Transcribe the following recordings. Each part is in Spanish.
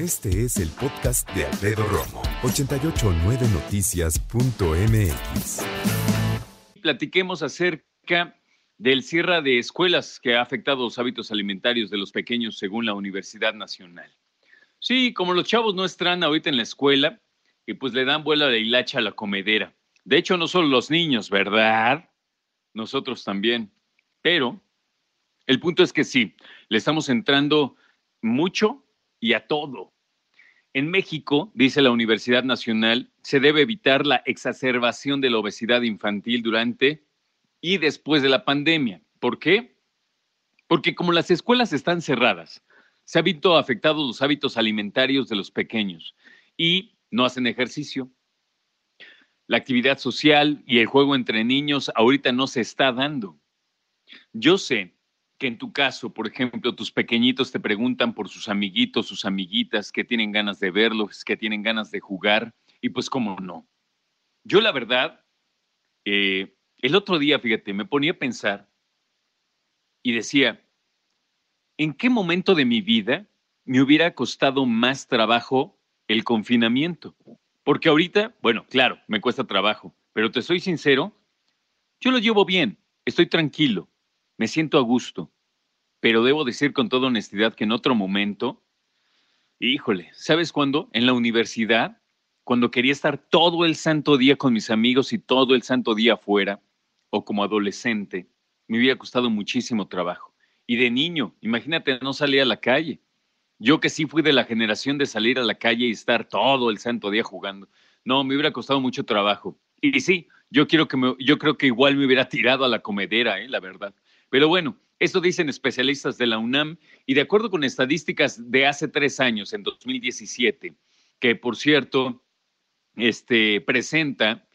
Este es el podcast de Alfredo Romo, 889noticias.mx. Platiquemos acerca del cierre de escuelas que ha afectado los hábitos alimentarios de los pequeños según la Universidad Nacional. Sí, como los chavos no están ahorita en la escuela, y pues le dan vuelo de hilacha a la comedera. De hecho, no solo los niños, ¿verdad? Nosotros también. Pero el punto es que sí, le estamos entrando mucho y a todo. En México, dice la Universidad Nacional, se debe evitar la exacerbación de la obesidad infantil durante y después de la pandemia. ¿Por qué? Porque como las escuelas están cerradas, se han visto afectados los hábitos alimentarios de los pequeños y no hacen ejercicio. La actividad social y el juego entre niños ahorita no se está dando. Yo sé que en tu caso, por ejemplo, tus pequeñitos te preguntan por sus amiguitos, sus amiguitas, que tienen ganas de verlos, que tienen ganas de jugar, y pues cómo no. Yo la verdad, eh, el otro día, fíjate, me ponía a pensar y decía, ¿en qué momento de mi vida me hubiera costado más trabajo el confinamiento? Porque ahorita, bueno, claro, me cuesta trabajo, pero te soy sincero, yo lo llevo bien, estoy tranquilo, me siento a gusto, pero debo decir con toda honestidad que en otro momento, híjole, ¿sabes cuándo? En la universidad, cuando quería estar todo el santo día con mis amigos y todo el santo día afuera, o como adolescente, me hubiera costado muchísimo trabajo. Y de niño, imagínate, no salía a la calle. Yo que sí fui de la generación de salir a la calle y estar todo el santo día jugando. No, me hubiera costado mucho trabajo. Y sí, yo quiero que me, yo creo que igual me hubiera tirado a la comedera, ¿eh? la verdad. Pero bueno, esto dicen especialistas de la UNAM y de acuerdo con estadísticas de hace tres años, en 2017, que por cierto, este, presenta,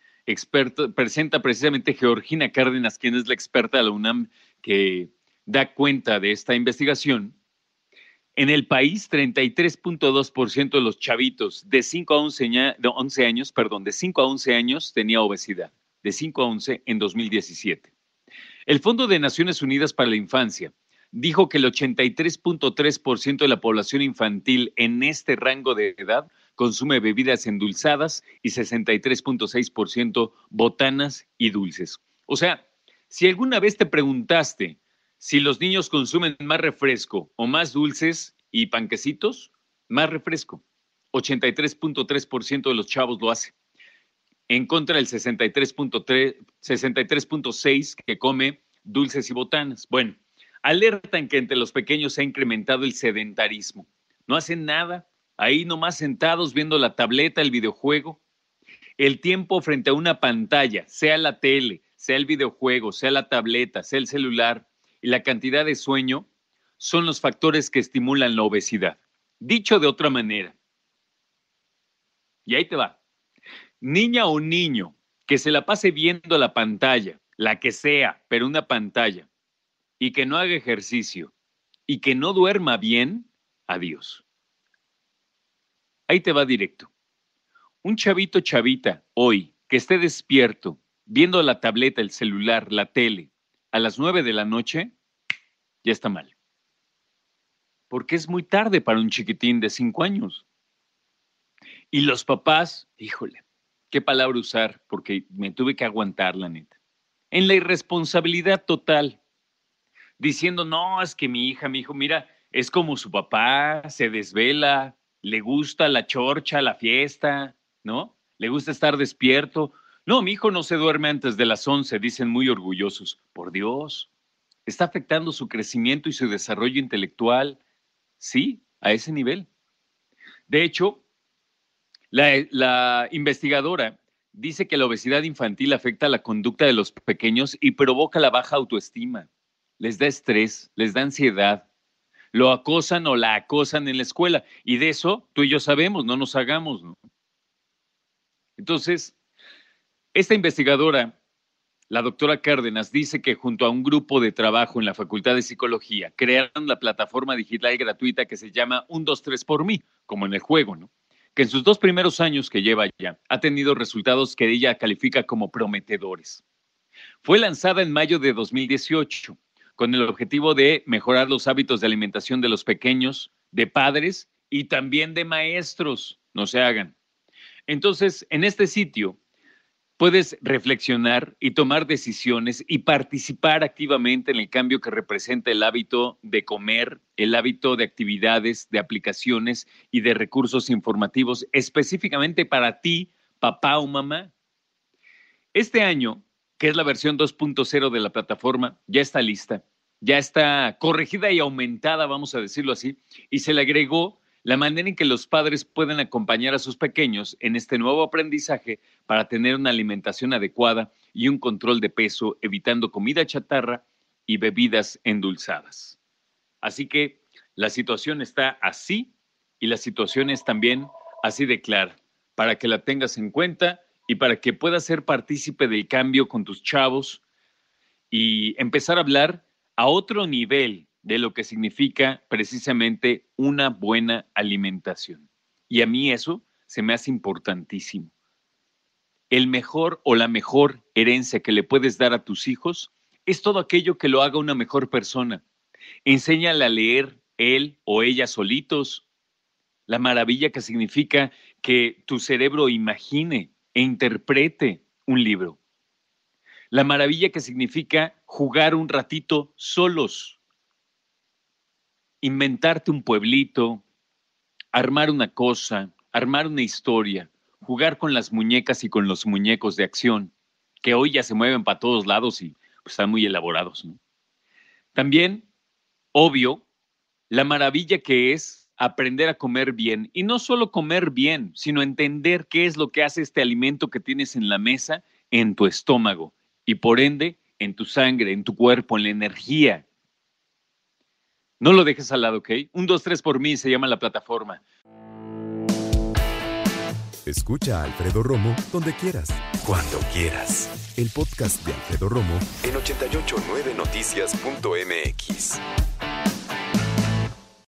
presenta precisamente Georgina Cárdenas, quien es la experta de la UNAM que da cuenta de esta investigación. En el país, 33.2% de los chavitos de 5 a 11, de 11 años, perdón, de 5 a 11 años tenía obesidad, de 5 a 11 en 2017. El Fondo de Naciones Unidas para la Infancia dijo que el 83.3% de la población infantil en este rango de edad consume bebidas endulzadas y 63.6% botanas y dulces. O sea, si alguna vez te preguntaste si los niños consumen más refresco o más dulces y panquecitos, más refresco. 83.3% de los chavos lo hace en contra del 63.3, 63.6 que come dulces y botanas. Bueno, alertan que entre los pequeños se ha incrementado el sedentarismo. No hacen nada, ahí nomás sentados viendo la tableta, el videojuego. El tiempo frente a una pantalla, sea la tele, sea el videojuego, sea la tableta, sea el celular, y la cantidad de sueño son los factores que estimulan la obesidad. Dicho de otra manera, y ahí te va, niña o niño que se la pase viendo la pantalla, la que sea, pero una pantalla, y que no haga ejercicio y que no duerma bien, adiós. Ahí te va directo. Un chavito chavita hoy que esté despierto, viendo la tableta, el celular, la tele, a las nueve de la noche, ya está mal. Porque es muy tarde para un chiquitín de cinco años. Y los papás, híjole, qué palabra usar, porque me tuve que aguantar, la neta. En la irresponsabilidad total, diciendo, no, es que mi hija, mi hijo, mira, es como su papá, se desvela, le gusta la chorcha, la fiesta, ¿no? Le gusta estar despierto. No, mi hijo no se duerme antes de las 11, dicen muy orgullosos. Por Dios, está afectando su crecimiento y su desarrollo intelectual. Sí, a ese nivel. De hecho, la, investigadora dice que la obesidad infantil afecta la conducta de los pequeños y provoca la baja autoestima. Les da estrés, les da ansiedad, lo acosan o la acosan en la escuela. Y de eso tú y yo sabemos, no nos hagamos. ¿no? Entonces, esta investigadora, la doctora Cárdenas, dice que junto a un grupo de trabajo en la Facultad de Psicología crearon la plataforma digital gratuita que se llama Un, dos, tres por mí, como en el juego, ¿no? Que en sus dos primeros años que lleva ya ha tenido resultados que ella califica como prometedores. Fue lanzada en mayo de 2018 con el objetivo de mejorar los hábitos de alimentación de los pequeños, de padres y también de maestros, no se hagan. Entonces, en este sitio puedes reflexionar y tomar decisiones y participar activamente en el cambio que representa el hábito de comer, el hábito de actividades, de aplicaciones y de recursos informativos específicamente para ti, papá o mamá. Este año, que es la versión 2.0 de la plataforma, ya está lista, ya está corregida y aumentada, vamos a decirlo así, y se le agregó la manera en que los padres pueden acompañar a sus pequeños en este nuevo aprendizaje para tener una alimentación adecuada y un control de peso, evitando comida chatarra y bebidas endulzadas. Así que la situación está así y la situación es también así de clara, para que la tengas en cuenta y para que puedas ser partícipe del cambio con tus chavos y empezar a hablar a otro nivel de lo que significa precisamente una buena alimentación. Y a mí eso se me hace importantísimo. El mejor o la mejor herencia que le puedes dar a tus hijos es todo aquello que lo haga una mejor persona. Enséñale a leer él o ella solitos. La maravilla que significa que tu cerebro imagine e interprete un libro. La maravilla que significa jugar un ratito solos inventarte un pueblito, armar una cosa, armar una historia, jugar con las muñecas y con los muñecos de acción, que hoy ya se mueven para todos lados y pues, están muy elaborados. También, obvio, la maravilla que es aprender a comer bien, y no solo comer bien, sino entender qué es lo que hace este alimento que tienes en la mesa en tu estómago y por ende en tu sangre, en tu cuerpo, en la energía no lo dejes al lado, ¿ok? Un, dos, tres por mí se llama la plataforma. Escucha a Alfredo Romo donde quieras. Cuando quieras. El podcast de Alfredo Romo en 889noticias.mx.